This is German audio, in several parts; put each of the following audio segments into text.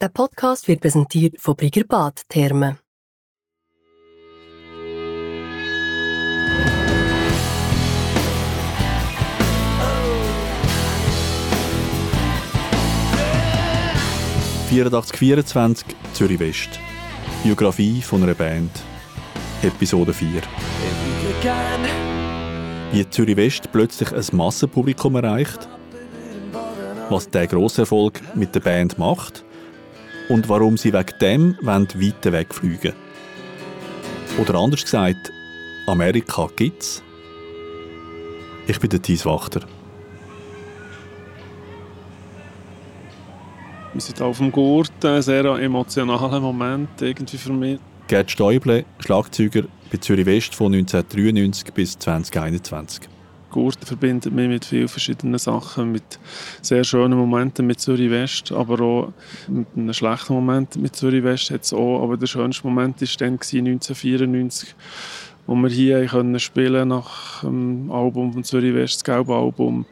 Der Podcast wird präsentiert von Brigger Bad Therme. «8424 Zürich West. Biografie von einer Band. Episode 4. Wie Zürich West plötzlich ein Massenpublikum erreicht, was der grosse Erfolg mit der Band macht und warum sie wegen dem weiter wegfliegen Oder anders gesagt, Amerika gibt's. Ich bin der Thies Wachter. Wir sind auf dem Gurt, ein sehr emotionaler Moment irgendwie für mich. Gerd Stäuble, Schlagzeuger bei Zürich West von 1993 bis 2021. Gurt verbindet mich mit vielen verschiedenen Sachen, mit sehr schönen Momenten mit Zürich West, aber auch mit einem schlechten Moment mit Zürich West hat auch, aber der schönste Moment war dann 1994, wo wir hier können spielen nach dem Album von Zürich West, das gelbe Album,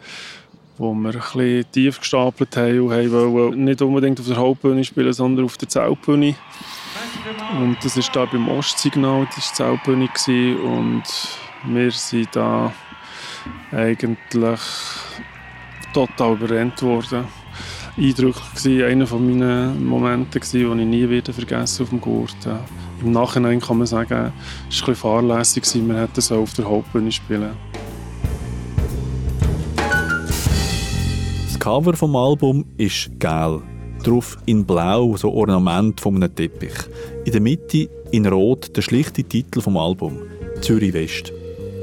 wo wir ein tief gestapelt haben und haben wollen nicht unbedingt auf der Hauptbühne spielen, sondern auf der Zeltbühne. Und das war da beim Ostsignal, das war die Zeltbühne und wir sind da eigentlich total überrennt worden. Eindrücklich war einer meiner Momente, die ich nie wieder vergessen auf dem Gurt. Im Nachhinein kann man sagen, es war ein fahrlässig, wir hätten so auf der Hauptbühne spielen Das Cover des Albums ist gelb. Darauf in Blau so Ornament von einem Teppich. In der Mitte in Rot der schlichte Titel vom Album Zürich West.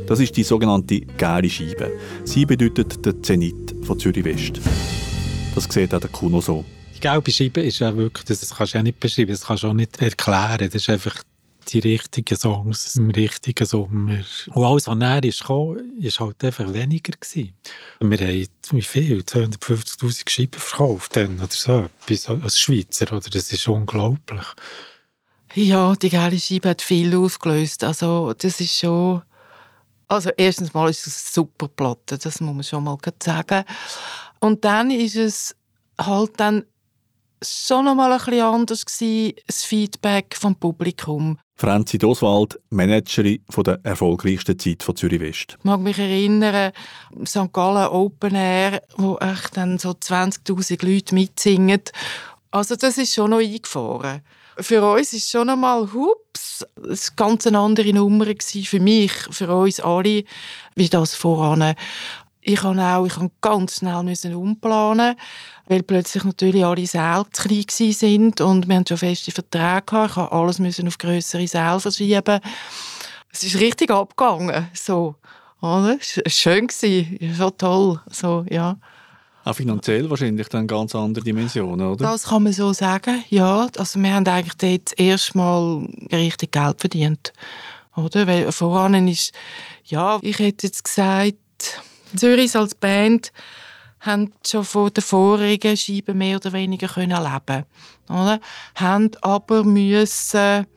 Das ist die sogenannte gelbe Scheibe. Sie bedeutet der Zenit von Zürich West. Das sieht auch der Kuno so. Die gelbe Scheibe ist ja wirklich, das kannst du ja nicht beschreiben, das kannst du auch nicht erklären. Das ist einfach die richtigen Songs im richtigen Sommer. Und alles, was näher ist gekommen, ist halt einfach weniger gewesen. Wir haben, wie viel? 250'000 Scheiben verkauft dann, oder so etwas, als Schweizer, oder? Das ist unglaublich. Ja, die gelbe Scheibe hat viel ausgelöst. Also, das ist schon also erstens mal ist es super Platte, das muss man schon mal sagen. Und dann ist es halt dann schon noch mal ein bisschen anders gewesen, das Feedback vom Publikum. Franzi Doswald, Managerin von der erfolgreichsten Zeit von Zürich West. Ich mag mich erinnern, St. Gallen Open Air, wo echt dann so 20'000 Leute mitsingen. Also das ist schon noch eingefahren für uns ist schon einmal hups, es ganz eine andere Nummer gewesen, für mich, für uns alle, wie das voran. Ich kann auch, ich ganz schnell müssen umplanen, weil plötzlich natürlich alle Säle zu klein sind und wir haben schon feste Verträge gehabt. Ich habe alles müssen auf größere Säle verschieben. Es ist richtig abgegangen, so. Oder? Schön, schon toll, so, ja. Auch finanziell wahrscheinlich dann ganz andere Dimensionen, oder? Das kann man so sagen, ja. Also wir haben eigentlich dort erstmal richtig Geld verdient. Oder? Weil voran ist, ja, ich hätte jetzt gesagt, Zürich als Band haben schon von den vorigen Scheiben mehr oder weniger können leben oder? Haben aber müssen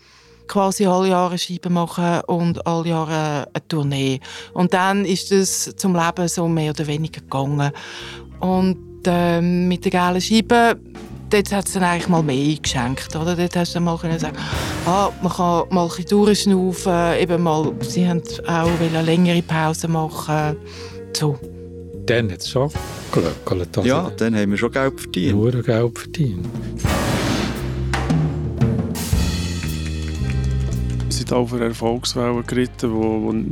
quasi alle Jahre Scheiben machen und alle Jahre eine Tournee. Und dann ist es zum Leben so mehr oder weniger gegangen. Und äh, mit der gelben Scheibe, dort hat es dann eigentlich mal mehr eingeschenkt. Oder? Dort hast du dann mal können sagen, ah, man kann mal ein bisschen durchschnaufen, eben mal, sie haben auch eine längere Pause machen. So. Dann hat es schon geglückelt. Also, ja, dann haben wir schon Geld verdient. Nur Geld verdient. sind auf einer Erfolgswelle geritten,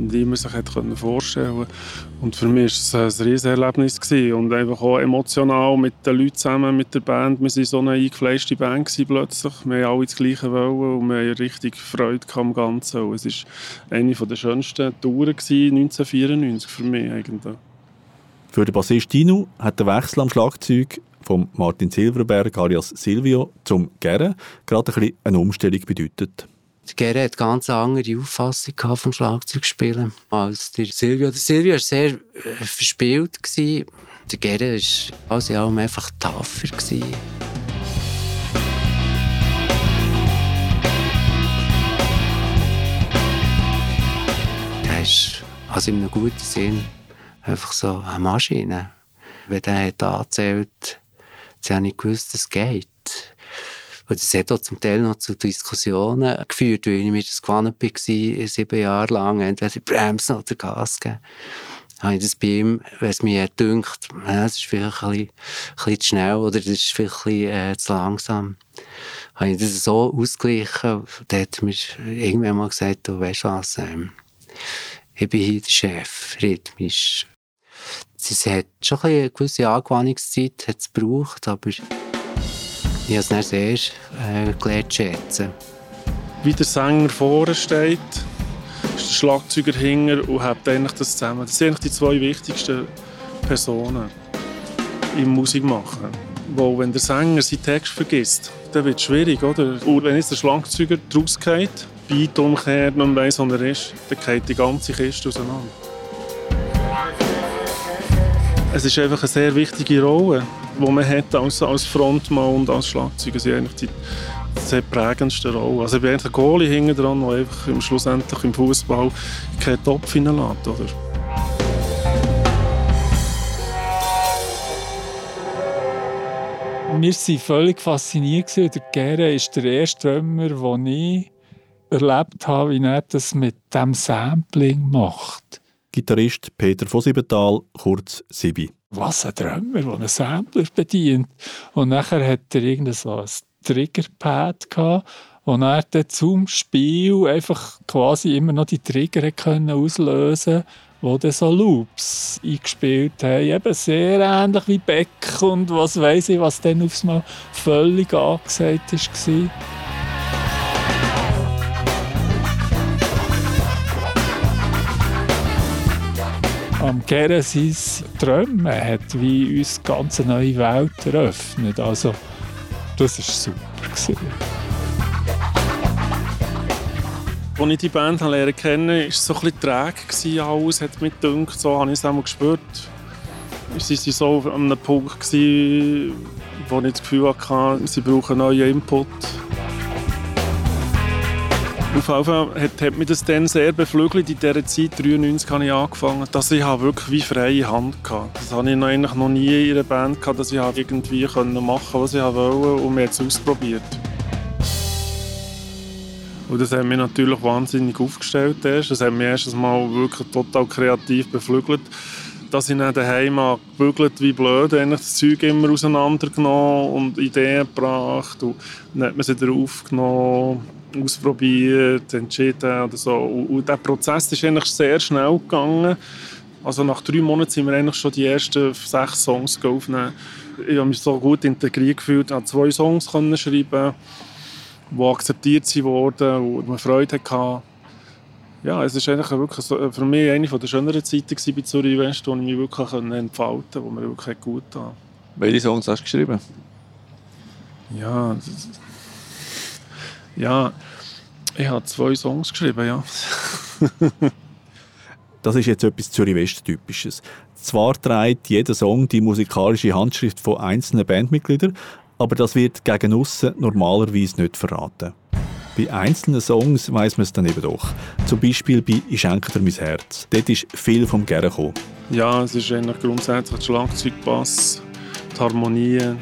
die niemand sich hätte vorstellen konnte. Und für mich war es ein riesiges Erlebnis. Gewesen. Und einfach auch emotional mit den Leuten zusammen, mit der Band. Wir waren so eine eingefleischte Band plötzlich. Wir haben alle das Gleiche wollen und wir haben richtig Freude am Ganzen. Und es war eine der schönsten Touren 1994 für mich eigentlich. Für den Bassist Dino hat der Wechsel am Schlagzeug von Martin Silverberg alias Silvio zum Gere gerade ein bisschen eine Umstellung bedeutet. Gere hat ganz andere Auffassung vom Schlagzeugspielen als der Silvio. Der Silvio war sehr äh, verspielt. Der Gere war in allem einfach. Gewesen. Er ist also in einem guten Sinn einfach so eine Maschine. Wenn er hat angezählt, dann habe ich gewusst, es geht. Und das hat auch zum Teil noch zu Diskussionen geführt, weil ich mir das gewohnt war, sieben Jahre lang, entweder bremsen oder Gas geben. Habe ich das bei ihm, wenn es mir dünkt, ja, das ist vielleicht ein bisschen, ein bisschen zu schnell oder das ist vielleicht ein bisschen, äh, zu langsam, habe ich das so ausgeglichen. Da hat mir irgendwann mal gesagt, du weißt was, ähm, ich bin hier der Chef, rhythmisch. Es hat schon eine gewisse Angewöhnungszeit gebraucht, aber ich habe es dann sehr äh, gelernt zu schätzen. Wie der Sänger vorne steht, ist der Schlagzeuger hinter und hat das zusammen. Das sind die zwei wichtigsten Personen im Musikmachen. Wo, wenn der Sänger seinen Text vergisst, dann wird es schwierig, oder? Und wenn jetzt der Schlagzeuger draus geht, Beat umkehrt und weiss, wo er ist, dann geht die ganze Kiste auseinander. Es ist einfach eine sehr wichtige Rolle, die man hat als, als Frontmann und als Schlagzeuger. Sie eigentlich die sehr prägendsten Rolle. Also ich bin eigentlich ein Goalie hinten dran, der einfach im, schlussendlich im Fußball keinen Topf hineinlässt, oder? Wir waren völlig fasziniert. Der Gere ist der erste Drummer, den ich erlebt habe, wie er das mit dem Sampling macht. Gitarrist Peter von Siebenthal, kurz Sibi. Was ein Drummer, der einen Sampler bedient. Und nachher hat er irgendein so ein Triggerpad gehabt, wo er dann zum Spiel einfach quasi immer noch die Trigger können auslösen wo dann so Loops eingespielt haben. Eben sehr ähnlich wie Beck und was weiß ich, was dann aufs Mal völlig angesagt war. Am Geren sein Träumen hat wie uns eine ganz neue Welt eröffnet. Also, das war super. Als ich die Band lernen kennen, war es so ein bisschen träge alles, hat mich gedacht, so habe ich es auch gespürt. Sie waren so an einem Punkt, wo ich das Gefühl hatte, sie brauchen neuen Input. Auf jeden Fall hat, hat mich das dann sehr beflügelt. In dieser Zeit, 93, habe ich angefangen, dass ich wirklich wie freie Hand hatte. Das habe ich eigentlich noch nie in einer Band gehabt, dass ich irgendwie machen konnte, was ich wollte und mir jetzt ausprobiert. Und das hat mich natürlich wahnsinnig aufgestellt. Das hat mich erst Mal wirklich total kreativ beflügelt. Dass ich dann daheim gebügelt wie blöd, eigentlich das Zeug immer auseinandergenommen und Ideen gebracht. Und dann hat man sie wieder aufgenommen ausprobiert, entschieden oder so. Und, und der Prozess ist eigentlich sehr schnell gegangen. Also nach drei Monaten sind wir eigentlich schon die ersten sechs Songs aufnehmen. Ich habe mich so gut integriert gefühlt, ich zwei Songs können schreiben, die akzeptiert wurden und man Freude hatte. Ja, es ist eigentlich wirklich für mich eine der schöneren Zeiten bei Zürich West, wo ich mich wirklich entfalten konnte, wo mir wirklich gut tat. Welche Songs hast du geschrieben? Ja, ja, ich habe zwei Songs geschrieben, ja. das ist jetzt etwas Zürich-West-typisches. Zwar trägt jeder Song die musikalische Handschrift von einzelnen Bandmitgliedern, aber das wird gegen aussen normalerweise nicht verraten. Bei einzelnen Songs weiß man es dann eben doch. Zum Beispiel bei «Ich schenke dir mein Herz». Dort ist viel vom Gern gekommen. Ja, es ist eigentlich grundsätzlich der Schlagzeugbass, die Harmonien,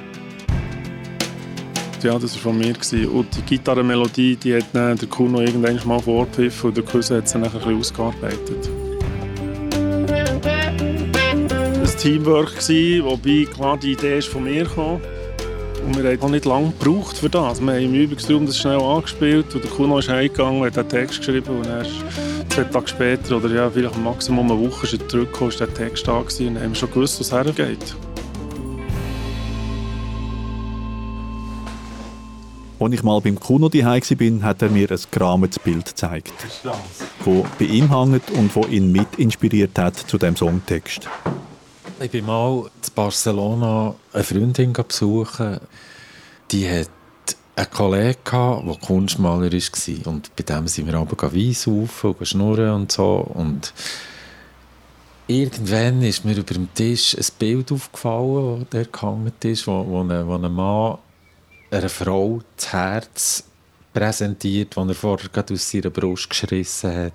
ja, das war von mir. Gewesen. Und die Gitarrenmelodie, die hat der Kuno irgendwann mal vorgepfiffen und der Cousin hat sie dann ein bisschen ausgearbeitet. Ein Teamwork war, wobei klar die Idee ist von mir kam. Und wir haben auch nicht lange gebraucht für das. Wir haben im Übungsraum das schnell angespielt und der Kuno ist heimgegangen, hat den Text geschrieben und erst zwei Tage später oder ja, vielleicht Maximum eine Woche zurückgekommen, ist der Text da gewesen und haben schon gewusst, was hergeht. Als ich mal beim Kuno daheim war, hat er mir ein gerahmetes Bild gezeigt, das bei ihm hängt und wo ihn mit inspiriert hat zu dem Songtext. Ich bin mal in Barcelona eine Freundin besuchen. Die hat einen Kollegen, der Kunstmaler war. Und bei dem sind wir aber Wein saufen und schnurren und so. Und irgendwann ist mir über dem Tisch ein Bild aufgefallen, das da gehangen ist, wo, wo, ein, wo ein Mann einer Frau das Herz präsentiert, das er vorher gerade aus seiner Brust geschrissen hat.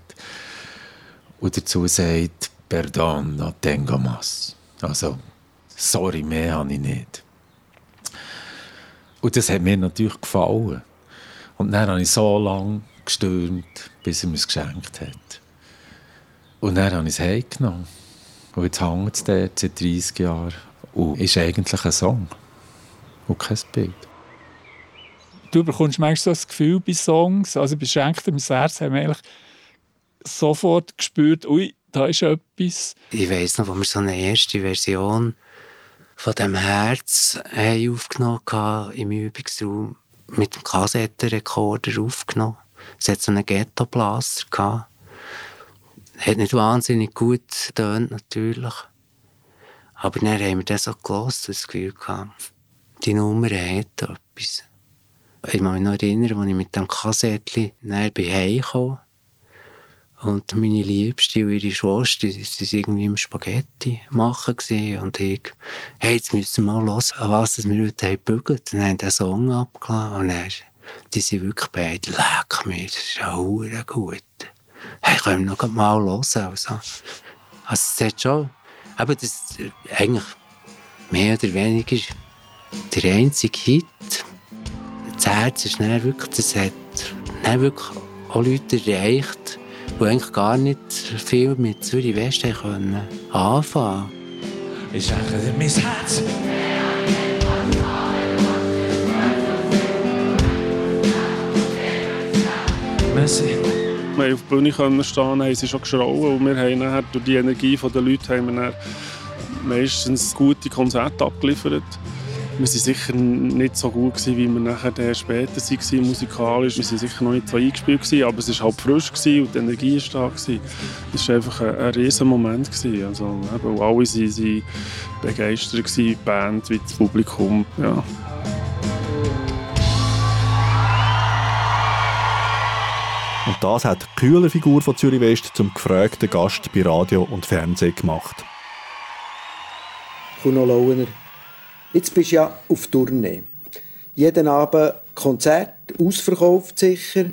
Und dazu sagt, Perdón, no tengo más. Also, sorry, mehr habe ich nicht. Und Und das hat mir natürlich gefallen. Und dann habe ich so lange gestürmt, bis er mir es geschenkt hat. Und dann habe ich es heimgenommen. Und jetzt hängt es dort seit 30 Jahren. Und ist eigentlich ein Song. Und kein Bild. Du bekommst manchmal so das Gefühl bei Songs, also bei Schenkter im Herz haben wir eigentlich sofort gespürt, ui, da ist etwas. Ich weiss noch, als wir so eine erste Version von dem Herz haben aufgenommen haben, im Übungsraum mit dem Kassettenrekorder aufgenommen. Es hat so einen Ghetto-Blaster gehabt. Hat nicht wahnsinnig gut getönt, natürlich. Aber dann haben wir das so und das Gefühl gehabt, die Nummer hat etwas. Ich kann mich noch erinnern, als ich mit dem Kassettchen näher bei Hause und meine Liebste und ihre Schwester, waren irgendwie im Spaghetti machen und ich, hey, jetzt müssen wir mal hören, was wir heute haben gebügelt. Dann haben den Song abgeladen und dann, die sind wirklich beide, leck mir, das ist ja hure gut. Hey, können wir noch mal hören, also. Also, es hat schon, aber das, eigentlich, mehr oder weniger, der einzige Hit, das Herz ist dann wirklich, das hat dann wirklich auch Leute erreicht, die eigentlich gar nicht viel mit Zürich West können anfangen Ich sage dir mein Herz. Merci. Wir haben auf der Bühne können stehen, haben sie schon geschrauen und wir haben nachher durch die Energie der Leute haben wir meistens gute Konzerte abgeliefert. Wir waren sicher nicht so gut, gewesen, wie wir nachher später waren, musikalisch. Wir waren sicher noch nicht so eingespielt, gewesen, aber es war halt frisch gewesen und die Energie war da. Gewesen. Es war einfach ein, ein riesen Moment. Gewesen. Also, eben, alle waren begeistert, gewesen, die Band wie das Publikum. Ja. Und das hat die Kühlerfigur von Zürich West zum gefragten Gast bei Radio und Fernsehen gemacht. Kuno Lauener, Jetzt bist du ja auf Tournee. Jeden Abend Konzert, ausverkauft sicher.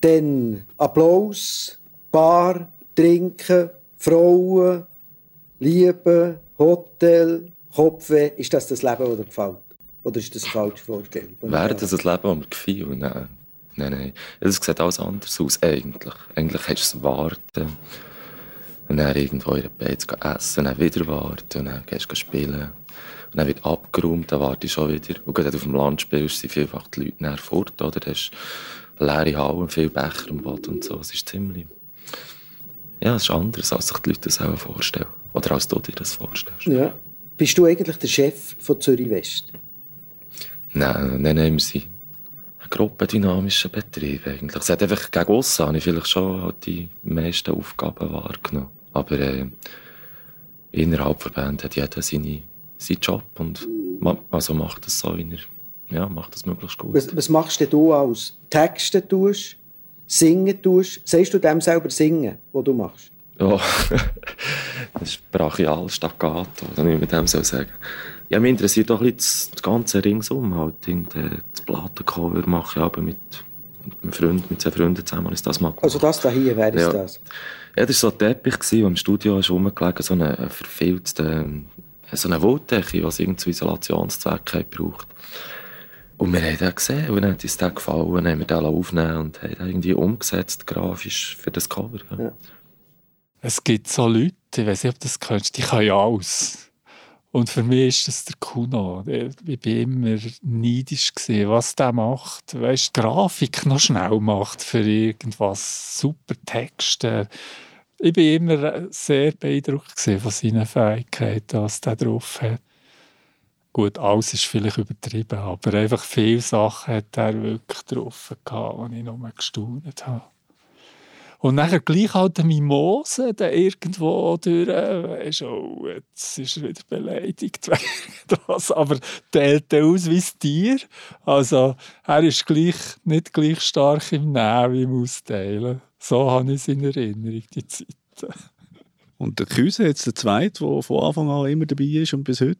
Dann Applaus, Bar, Trinken, Frauen, Liebe, Hotel, Kopfweh. Ist das das Leben, das dir gefällt? Oder ist das eine falsche Vorstellung? Wäre das ein Leben, das mir gefällt? Nein. Nein, nein. Das sieht alles anders aus, eigentlich. Eigentlich hast du es warten. Und dann irgendwo in der Beiz essen, dann wieder warten, und dann gehst du spielen. Und dann wird abgeräumt, dann warte ich schon wieder. Und gerade auf dem Land spielst, sind vielfach die Leute näher fort, oder? Du hast leere Hallen, viele Becher am Boden und so. Es ist ziemlich... Ja, es ist anders, als sich die Leute das auch vorstellen. Oder als du dir das vorstellst. Ja. Bist du eigentlich der Chef von Zürich West? Nein, nein, nein, wir sind ein gruppendynamischer Betrieb eigentlich. Es hat einfach gegen aussen habe ich vielleicht schon die meisten Aufgaben wahrgenommen. Aber äh, innerhalb der Band hat jeder seine seinen Job und also macht das so, wie er, ja, macht das möglichst gut. Was, was machst du aus? Texte tust, singen tust? Sagst du dem selber singen, was du machst? Ja, das ist brachial, staccato, wenn ich mit dem so sagen. Ja, mich interessiert auch ein bisschen das, ganze Ringsum. Halt. Das Plattencover mache ich aber mit, mit einem Freund, mit zwei Freunden zusammen ist das mal gemacht. Also das da hier, wer ist ja. das? Ja, das war so ein Teppich, der im Studio ist rumgelegen, so ein verfilzter so eine Wolldecke, die es irgendwie zu Isolationszwecken braucht. Und wir haben den gesehen und dann hat uns der gefallen, dann haben wir den aufgenommen und haben den irgendwie umgesetzt, grafisch, für das Cover. Ja. Ja. Es gibt so Leute, ich weiß nicht, ob du das kennst, die können alles. Und für mich ist das der Kuno. Ich war immer neidisch, gewesen, was der macht. Weißt, die Grafik noch schnell macht für irgendwas, super Texte ich war immer sehr beeindruckt von seinen Fähigkeiten, was er drauf hat. Gut, alles ist vielleicht übertrieben, aber einfach viele Sachen hat er wirklich drauf gehabt, die ich noch gestaunt habe. Und dann gleich halt der Mimose, der irgendwo durch, oh, jetzt ist er wieder beleidigt das, aber teilt er aus wie ein Tier. Also er ist gleich, nicht gleich stark im Nehmen wie im Austeilen. So habe ich es in Erinnerung, die Zeit. Und der Küse, jetzt der Zweite, der von Anfang an immer dabei ist und bis heute?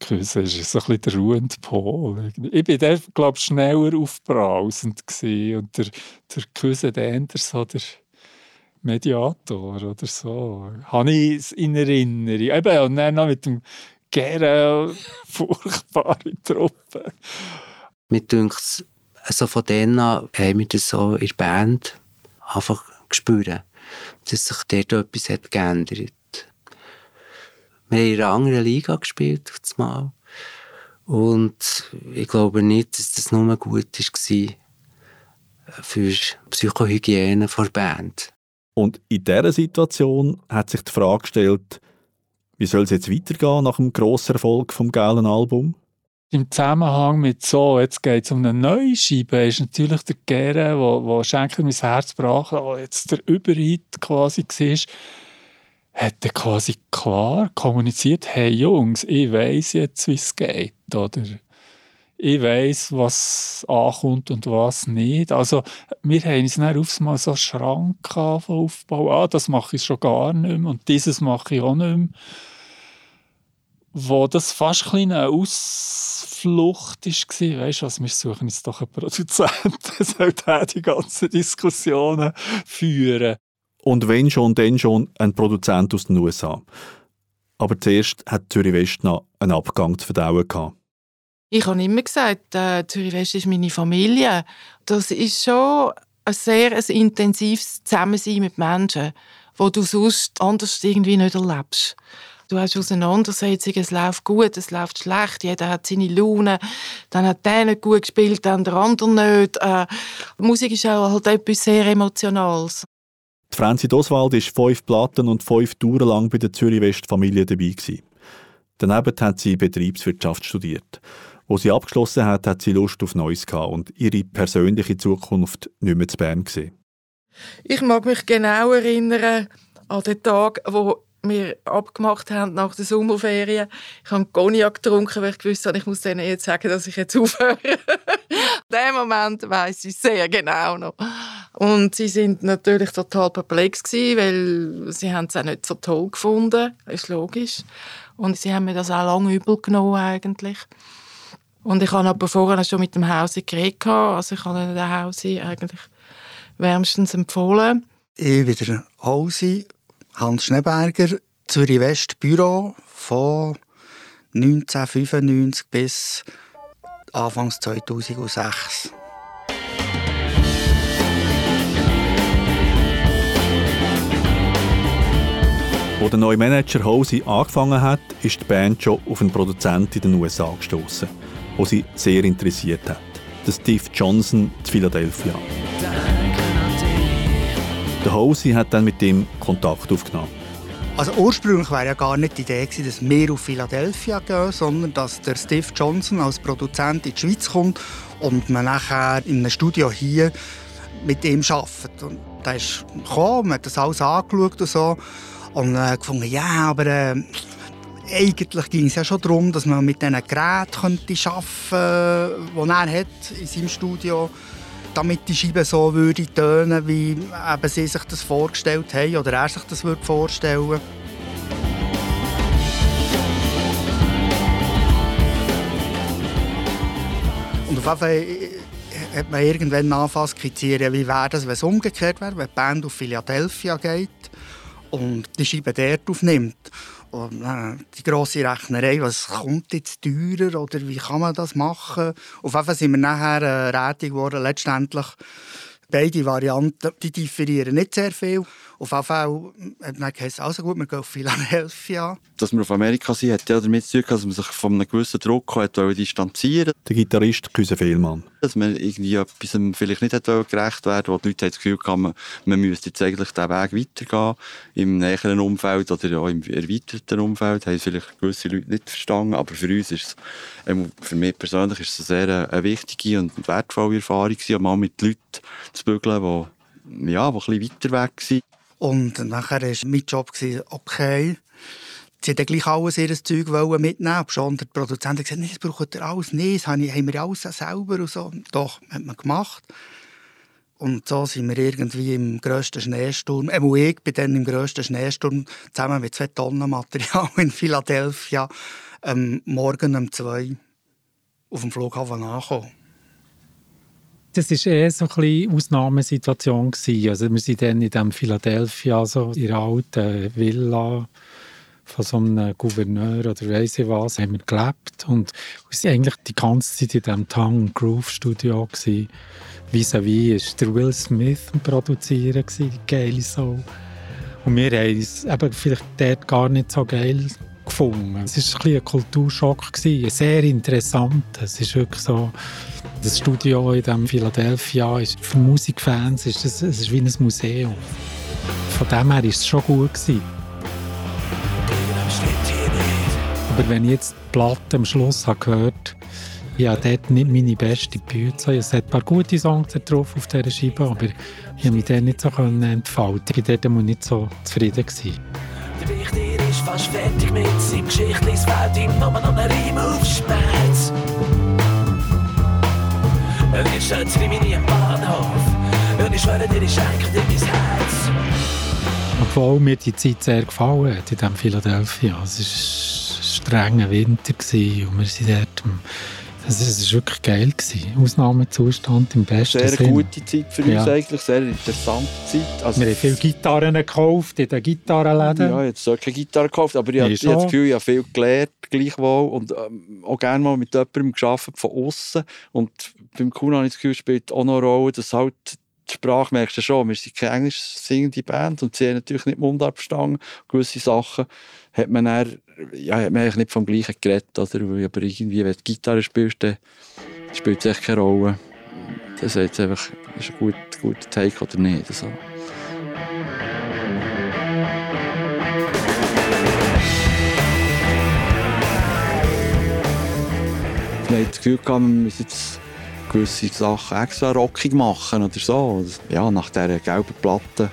Küse ist so ein bisschen der ruhende Pol. Ich war der, glaube ich, schneller aufbrausend gewesen. und der, der Küse, der eher so der Mediator oder so. Habe ich es in Erinnerung. Eben, und dann noch mit dem Gere, furchtbare Truppe. Mir denkt also von denen an haben wir das so in der Band einfach gespürt, dass sich dort etwas hat geändert wir haben in einer anderen Liga gespielt, auf Mal. Und ich glaube nicht, dass das nur gut war für die Psychohygiene der Band. Und in dieser Situation hat sich die Frage gestellt, wie soll es jetzt weitergehen nach dem grossen Erfolg vom geilen Album? Im Zusammenhang mit so, jetzt geht es um eine neue Scheibe, ist natürlich der Gere, wo, wo Schenker mein Herz brach, wo jetzt der Überhit quasi war, hat er quasi klar kommuniziert, hey Jungs, ich weiß jetzt, wie es geht, oder? Ich weiß, was ankommt und was nicht. Also, wir haben uns dann aufs Mal so Schrank aufbauen. Ah, das mache ich schon gar nicht mehr und dieses mache ich auch nicht mehr. Wo das fast ein eine Ausflucht war, weißt du was, wir suchen jetzt doch einen Produzenten, der die ganzen Diskussionen führen. Und wenn schon, dann schon ein Produzent aus den USA. Aber zuerst hat Zürich West noch einen Abgang zu verdauen gehabt. Ich habe immer gesagt, äh, Zürich West ist meine Familie. Das ist schon ein sehr ein intensives Zusammensein mit Menschen, wo du sonst anders irgendwie nicht erlebst. Du hast Auseinandersetzungen, es läuft gut, es läuft schlecht, jeder hat seine Laune, dann hat der nicht gut gespielt, dann der andere nicht. Äh, Musik ist auch halt etwas sehr Emotionales. Die Franzi Doswald war fünf Platten und fünf Touren lang bei der Zürich-West-Familie dabei. Gewesen. Daneben hat sie Betriebswirtschaft studiert. Wo sie abgeschlossen hat, hat sie Lust auf Neues gehabt und ihre persönliche Zukunft nicht mehr zu Bern gesehen. Ich mag mich genau erinnern an den Tag, wo wir abgemacht haben nach der Sommerferien. Ich habe Cognac getrunken, weil ich gewusst habe, ich muss denen jetzt sagen, dass ich jetzt aufhöre. Den Moment weiß ich sehr genau noch. Und sie sind natürlich total perplex gewesen, weil sie haben es auch nicht so toll gefunden. Ist logisch. Und sie haben mir das auch lange übel genommen eigentlich. Und ich habe aber vorher schon mit dem Hausi geredet. Also ich habe den Hausi eigentlich wärmstens empfohlen. Ich bin der Hausi Hans Schneeberger, Zürich West Büro von 1995 bis Anfangs 2006. Wo der neue Manager Hosey angefangen hat, ist die Band schon auf einen Produzenten in den USA gestoßen, der sie sehr interessiert hat. Der Steve Johnson zu Philadelphia. Der Hosey hat dann mit ihm Kontakt aufgenommen. Also ursprünglich wäre ja gar nicht die Idee gewesen, dass wir auf Philadelphia gehen, sondern dass der Steve Johnson als Produzent in die Schweiz kommt und man nachher in einem Studio hier mit ihm arbeitet. Und da ist gekommen, man hat das alles angeschaut und so und äh, gefunden, ja, aber äh, eigentlich ging es ja schon darum, dass man mit diesen Geräten arbeiten könnte, die er hat in seinem Studio hat damit die Scheibe so würde tönen, wie eben sie sich das vorgestellt haben oder er sich das würde vorstellen. Und auf jeden Fall äh, hat man irgendwann angefangen zu skizzieren, wie wäre das, wenn es umgekehrt wäre, wenn die Band auf Philadelphia geht und die Scheibe dort aufnimmt. Und, äh, die grosse Rechnerei, was kommt jetzt teurer oder wie kann man das machen? Auf jeden Fall sind wir nachher äh, rätig geworden, letztendlich beide Varianten, die differieren nicht sehr viel. Auf jeden Fall hat man gesagt, also gut, wir gehen auf Philadelphia. Dass wir auf Amerika sind, hat ja damit zu tun, dass man sich von einem gewissen Druck hat distanzieren Der Gitarrist Küse Fehlmann. Dass man irgendwie etwas vielleicht nicht gerecht werden wo die Leute das Gefühl haben, man, man müsste jetzt eigentlich diesen Weg weitergehen. Im näheren Umfeld oder auch im erweiterten Umfeld haben vielleicht gewisse Leute nicht verstanden. Aber für uns ist es, ähm, für mich persönlich ist es eine sehr eine wichtige und wertvolle Erfahrung gewesen, mal mit Leuten zu bügeln, die ja, die ein bisschen weiter weg sind. Und nachher war mein Job, okay, sie wollten gleich alles ihr Zeug mitnehmen. Schon der Produzent hat gesagt, nee, das braucht ihr alles nicht, das haben wir alles selber und so. Doch, hat man gemacht. Und so sind wir irgendwie im grössten Schneesturm, äh, ich bin dann im grössten Schneesturm zusammen mit zwei Tonnen Material in Philadelphia ähm, morgen um zwei auf dem Flughafen angekommen. Das war eher so ein bisschen Ausnahmesituation. Also wir sind dann in dem Philadelphia, also in der alten Villa von so einem Gouverneur oder weiss ich was, haben wir gelebt. Und wir waren eigentlich die ganze Zeit in diesem Tongue Groove Studio. Vis-à-vis war der Will Smith am Produzieren, die geile Soul. Und wir haben es eben vielleicht dort gar nicht so geil gefunden. Es war ein, ein Kulturschock, gewesen, sehr interessant. Es ist wirklich so, das Studio in dem Philadelphia ist für Musikfans ist das, es ist wie ein Museum. Von dem her war es schon gut. Gewesen. Aber wenn ich jetzt die Platte am Schluss habe gehört habe dort nicht meine beste Bühne. Es hat ein paar gute Songs drauf auf dieser Scheibe, aber ich konnte mich dort nicht so entfalten. Ich war dort nicht so zufrieden. Gewesen. Der Richter ist fast fertig mit seinem geschichtliches Feld, ihm nur noch einen Reim auf Schmerz. Wir stehen Rimini am Bahnhof und ich schwöre dir, ich schenke dir mein Herz. Obwohl mir die Zeit sehr gefallen hat in diesem Philadelphia. Es war ein strenger Winter und wir sind dort es war wirklich geil. Gewesen. Ausnahmezustand im besten Sehr Sinn. gute Zeit für uns Ja. eigentlich, sehr interessante Zeit. Also, Wir haben viele Gitarren gekauft in den Gitarrenläden. Ja, jetzt habe keine Gitarre gekauft, aber ich, Nee, ich habe das Gefühl, ich habe viel gelernt, gleichwohl. Und ähm, auch gerne mal mit jemandem gearbeitet von außen. Und beim Kuhn habe ich das Gefühl, spielt auch noch eine Rolle, dass halt die Sprache merkst du schon, wir sind keine englisch singende Band und sie haben natürlich nicht Mundart verstanden. Gewisse Sachen hat man dann, ja, hat man eigentlich nicht vom Gleichen geredet, oder? Aber irgendwie, wenn du Gitarre spielst, dann spielt es echt keine Rolle. Das ist jetzt einfach, ist ein gut, guter Take oder nicht. So. Wir haben das Gefühl wir müssen jetzt gewisse Sachen extra rockig machen oder so. Ja, nach dieser gelben Platte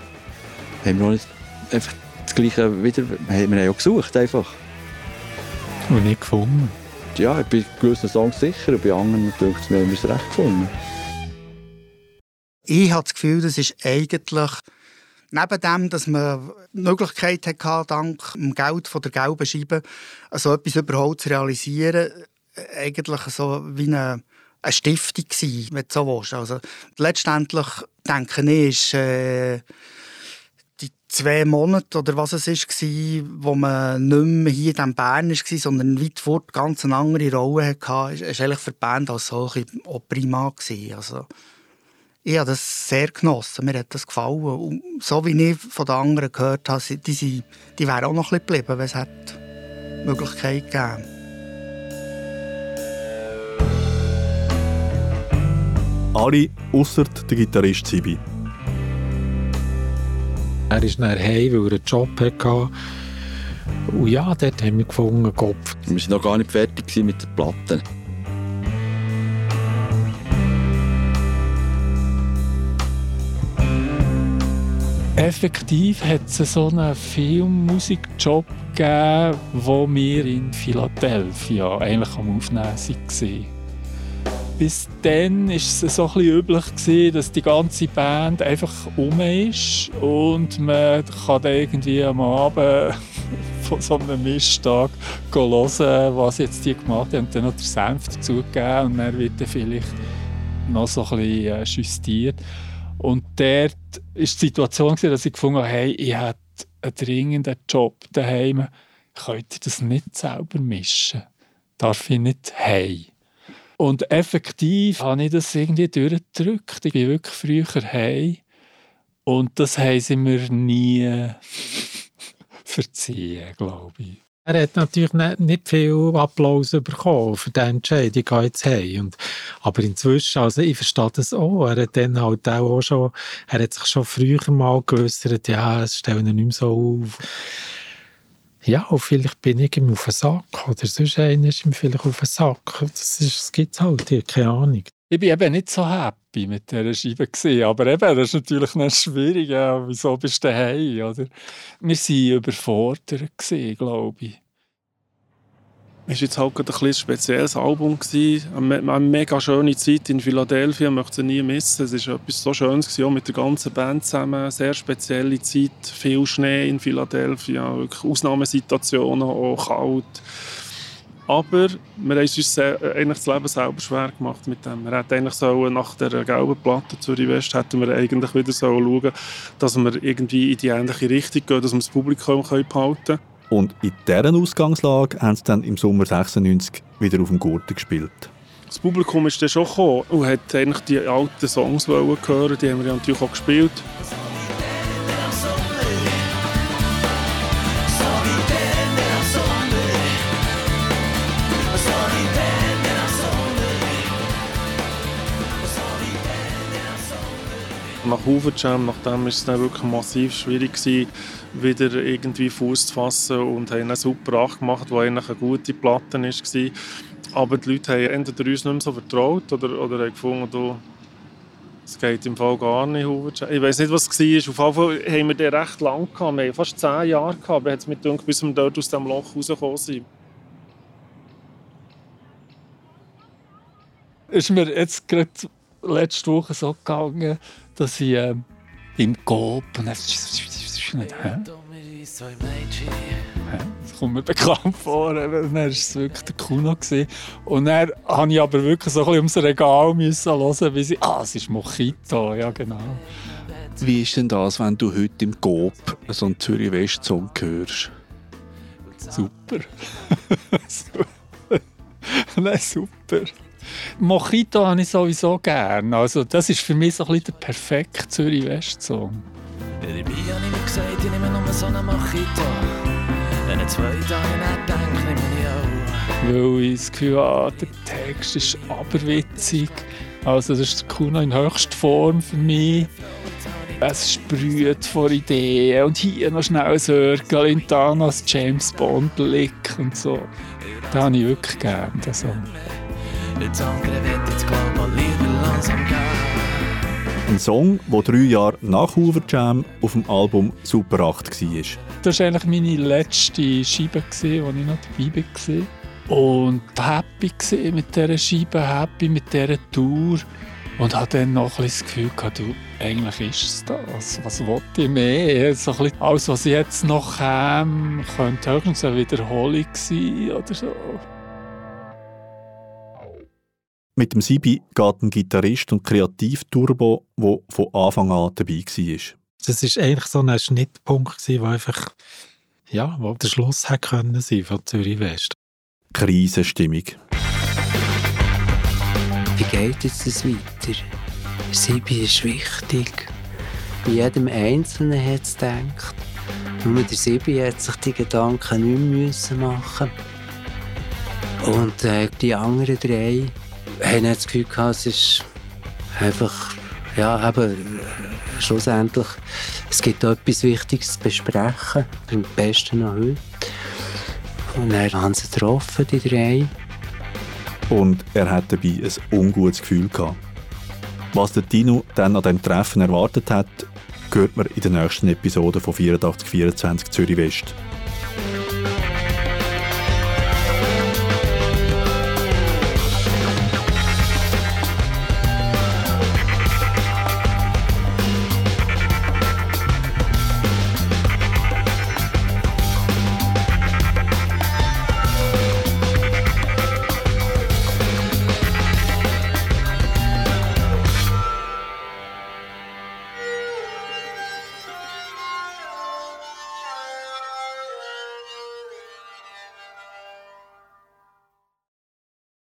haben wir auch nicht einfach das Gleiche wieder... Wir haben ja auch gesucht einfach. Und nicht gefunden. Ja, ich bin bei gewissen Songs sicher und bei anderen denke ich, wir haben es recht gefunden. Ich habe das Gefühl, das ist eigentlich neben dem, dass man die Möglichkeit hatte, dank dem Geld von der gelben Scheibe so etwas überhaupt zu realisieren, eigentlich so wie eine, eine Stiftung gewesen, wenn du so willst. Also letztendlich, denke ich, ist äh, die zwei Monate oder was es ist, war, wo man nicht mehr hier in Bern war, sondern weit fort ganz eine andere Rolle hatte, ist, eigentlich für die Band als solche auch prima gewesen. Also, ich habe das sehr genossen, mir hat das gefallen. Und so wie ich von den anderen gehört habe, die, die wären auch noch ein bisschen geblieben, wenn es Möglichkeit gegeben Alle ausser der Gitarrist Sibi. Er ist dann heim, weil er einen Job hatte. Und ja, dort haben wir gefunden, Kopf. Wir waren noch gar nicht fertig gewesen mit den Platten. Effektiv hat es so einen Filmmusikjob gegeben, wo wir in Philadelphia eigentlich am Aufnehmen waren. Bis dann war es so ein bisschen üblich, gewesen, dass die ganze Band einfach um ist und man kann dann irgendwie am Abend von so einem Mischtag hören, was jetzt die gemacht haben und dann noch den Senf dazugeben und dann wird dann vielleicht noch so ein bisschen äh, justiert. Und dort war die Situation, gewesen, dass ich gefunden habe, hey, ich habe einen dringenden Job daheim. Könnt ihr das nicht selber mischen? Darf ich nicht hey? Und effektiv habe ich das irgendwie durchgedrückt. Ich bin wirklich früher hey. Und das haben sie mir nie verziehen, glaube ich. Er hat natürlich nicht, nicht viel Applaus bekommen für die Entscheidung, ich gehe jetzt heim. Und, aber inzwischen, also ich verstehe das auch, er hat dann halt auch schon, er hat sich schon früher mal geäussert, ja, es stellen ihn nicht mehr so auf. Ja, und vielleicht bin ich ihm auf den Sack, oder sonst einer ist ihm vielleicht auf den Sack. Das, das gibt es halt, ich keine Ahnung. Ich bin eben nicht so happy mit dieser Scheibe. Gewesen. Aber eben, das ist natürlich noch schwierig. Ja, wieso bist du daheim? Oder? Wir waren überfordert, gewesen, glaube ich. Es war jetzt halt gerade ein, ein spezielles Album. gewesen. Eine, eine mega schöne Zeit in Philadelphia, möchte sie nie missen. Es war etwas so Schönes, gewesen, auch mit der ganzen Band zusammen. Eine sehr spezielle Zeit, viel Schnee in Philadelphia, Ausnahmesituationen, auch kalt. Aber wir haben uns sehr, äh, eigentlich das Leben selber schwer gemacht mit dem. Wir hätten eigentlich sollen, nach der gelben Platte Zürich West hätten wir eigentlich wieder sollen schauen, dass wir irgendwie in die ähnliche Richtung gehen, dass wir das Publikum behalten können. Und in dieser Ausgangslage haben sie dann im Sommer 96 wieder auf dem Gurten gespielt. Das Publikum ist dann schon gekommen und hat eigentlich die alten Songs hören, die haben wir natürlich auch gespielt. Nach Hoover Jam, nachdem war es dann wirklich massiv schwierig gewesen, wieder irgendwie Fuß zu fassen und haben eine super Acht gemacht, die eigentlich eine gute Platte war. Aber die Leute haben entweder uns nicht mehr so vertraut oder, oder haben gefunden, du, es geht im Fall gar nicht. Ich weiß nicht, was es war. Auf jeden Fall haben wir den recht lang gehabt. Wir haben fast zehn Jahre gehabt, aber hat es mir gedacht, bis wir dort aus dem Loch rausgekommen sind. ist mir jetzt gerade letzte Woche so gegangen, dass ich ähm, im Coop Hä? Das kommt mir bekannt vor. Dann war es wirklich der Kuno. Gewesen. Und dann musste ich aber wirklich so ein bisschen ums Regal müssen hören, wie sie. Ah, es ist Mojito, ja genau. Wie ist denn das, wenn du heute im Coop so einen Zürich-West-Song hörst? Super. Nein, super. Mojito habe ich sowieso gern. Also, das ist für mich so ein bisschen der perfekte Zürich-West-Song. Dabei habe ich mir gesagt, ich nehme nur so einen Mojito. Wenn ich zwei Tage nicht denke, nehme ich auch. Weil ich das Gefühl habe, der Text ist aberwitzig. Also, das ist Kuno in höchster Form für mich. Es sprüht vor Ideen und hier noch schnell ein Örgel und da noch James Bond-Lick und so. Das habe ich wirklich gern, den Song. Das andere wird jetzt global langsam gehen. Ein Song, der drei Jahre nach Hoover Jam auf dem Album Super 8 war. Das war eigentlich meine letzte Scheibe, wo ich noch dabei war. Und happy mit dieser Scheibe, happy mit dieser Tour. Und hatte dann noch ein das Gefühl, gehabt, du, eigentlich ist es das. Was wollte ich mehr? So ein bisschen alles, was jetzt noch käme, könnte höchstens eine Wiederholung sein oder so. Mit dem Sibi geht ein Gitarrist und Kreativturbo, der von Anfang an dabei war. Das war eigentlich so ein Schnittpunkt, wo einfach, ja, wo der Schluss hätte können sein von Zürich West. Krisenstimmung. Wie geht jetzt das weiter? Sibi ist wichtig. Bei jedem Einzelnen hat es gedacht. Nur der Sibi hat sich die Gedanken nicht mehr müssen machen Und äh, die anderen drei haben das Gefühl gehabt, es ist einfach, ja, eben, äh, schlussendlich, es gibt da etwas Wichtiges zu besprechen, am besten noch heute. Und dann haben sie getroffen, die drei. Und er hat dabei ein ungutes Gefühl gehabt. Was der Dino dann an diesem Treffen erwartet hat, hört man in der nächsten Episode von 8424 Zürich West.